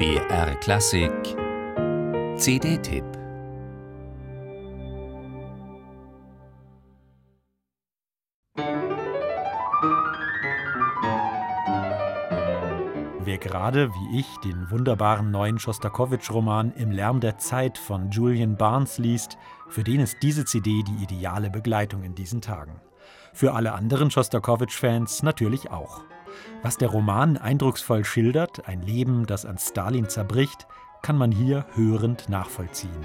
BR Klassik CD-Tipp Wer gerade wie ich den wunderbaren neuen Schostakowitsch-Roman Im Lärm der Zeit von Julian Barnes liest, für den ist diese CD die ideale Begleitung in diesen Tagen. Für alle anderen Schostakowitsch-Fans natürlich auch. Was der Roman eindrucksvoll schildert, ein Leben, das an Stalin zerbricht, kann man hier hörend nachvollziehen.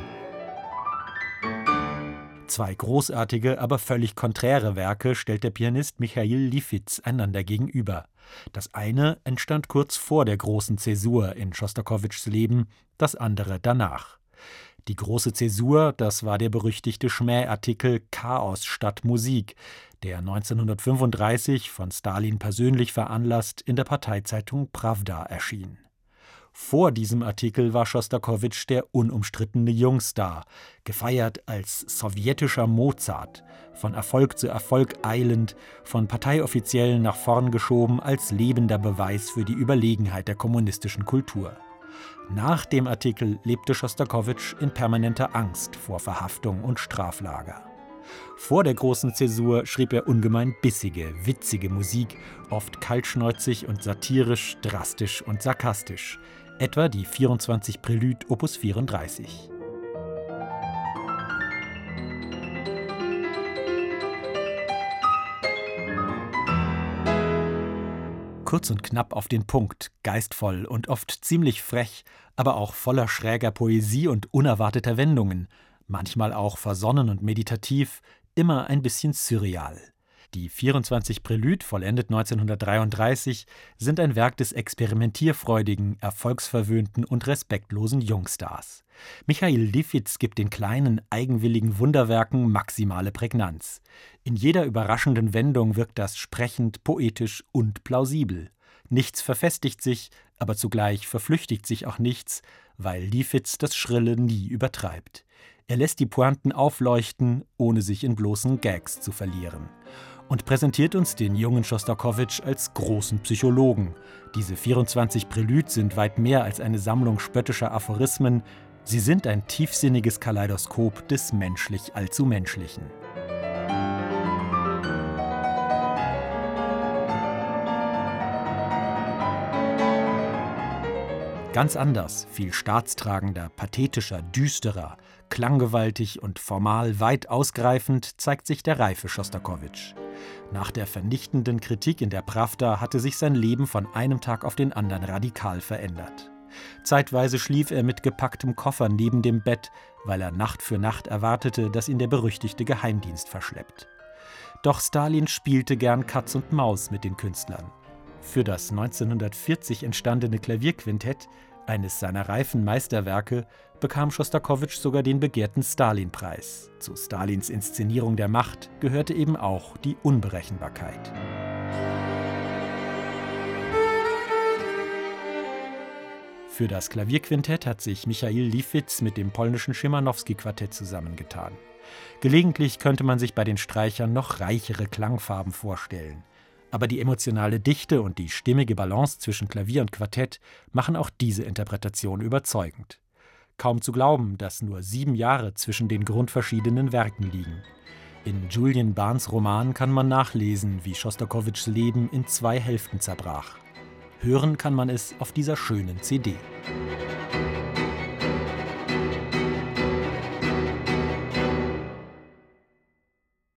Zwei großartige, aber völlig konträre Werke stellt der Pianist Michail Lifitz einander gegenüber. Das eine entstand kurz vor der großen Zäsur in Schostakowitschs Leben, das andere danach. Die große Zäsur, das war der berüchtigte Schmähartikel Chaos statt Musik, der 1935 von Stalin persönlich veranlasst in der Parteizeitung Pravda erschien. Vor diesem Artikel war Schostakowitsch der unumstrittene Jungstar, gefeiert als sowjetischer Mozart, von Erfolg zu Erfolg eilend, von Parteioffiziellen nach vorn geschoben als lebender Beweis für die Überlegenheit der kommunistischen Kultur. Nach dem Artikel lebte Schostakowitsch in permanenter Angst vor Verhaftung und Straflager. Vor der großen Zäsur schrieb er ungemein bissige, witzige Musik, oft kaltschnäuzig und satirisch, drastisch und sarkastisch, etwa die 24 Prelude Opus 34. Kurz und knapp auf den Punkt, geistvoll und oft ziemlich frech, aber auch voller schräger Poesie und unerwarteter Wendungen, manchmal auch versonnen und meditativ, immer ein bisschen surreal. Die 24 Prelude, vollendet 1933, sind ein Werk des experimentierfreudigen, erfolgsverwöhnten und respektlosen Jungstars. Michail Lifitz gibt den kleinen, eigenwilligen Wunderwerken maximale Prägnanz. In jeder überraschenden Wendung wirkt das sprechend, poetisch und plausibel. Nichts verfestigt sich, aber zugleich verflüchtigt sich auch nichts, weil Lifitz das Schrille nie übertreibt. Er lässt die Pointen aufleuchten, ohne sich in bloßen Gags zu verlieren. Und präsentiert uns den jungen Schostakowitsch als großen Psychologen. Diese 24 Prelude sind weit mehr als eine Sammlung spöttischer Aphorismen, Sie sind ein tiefsinniges Kaleidoskop des menschlich allzu Ganz anders, viel staatstragender, pathetischer, düsterer, klanggewaltig und formal weit ausgreifend zeigt sich der reife Schostakowitsch. Nach der vernichtenden Kritik in der Pravda hatte sich sein Leben von einem Tag auf den anderen radikal verändert. Zeitweise schlief er mit gepacktem Koffer neben dem Bett, weil er Nacht für Nacht erwartete, dass ihn der berüchtigte Geheimdienst verschleppt. Doch Stalin spielte gern Katz und Maus mit den Künstlern. Für das 1940 entstandene Klavierquintett, eines seiner reifen Meisterwerke, bekam Schostakowitsch sogar den begehrten Stalin-Preis. Zu Stalins Inszenierung der Macht gehörte eben auch die Unberechenbarkeit. Für das Klavierquintett hat sich Michail Lifitz mit dem polnischen Schimanowski-Quartett zusammengetan. Gelegentlich könnte man sich bei den Streichern noch reichere Klangfarben vorstellen. Aber die emotionale Dichte und die stimmige Balance zwischen Klavier und Quartett machen auch diese Interpretation überzeugend. Kaum zu glauben, dass nur sieben Jahre zwischen den grundverschiedenen Werken liegen. In Julian Barnes Roman kann man nachlesen, wie Schostakowitschs Leben in zwei Hälften zerbrach. Hören kann man es auf dieser schönen CD.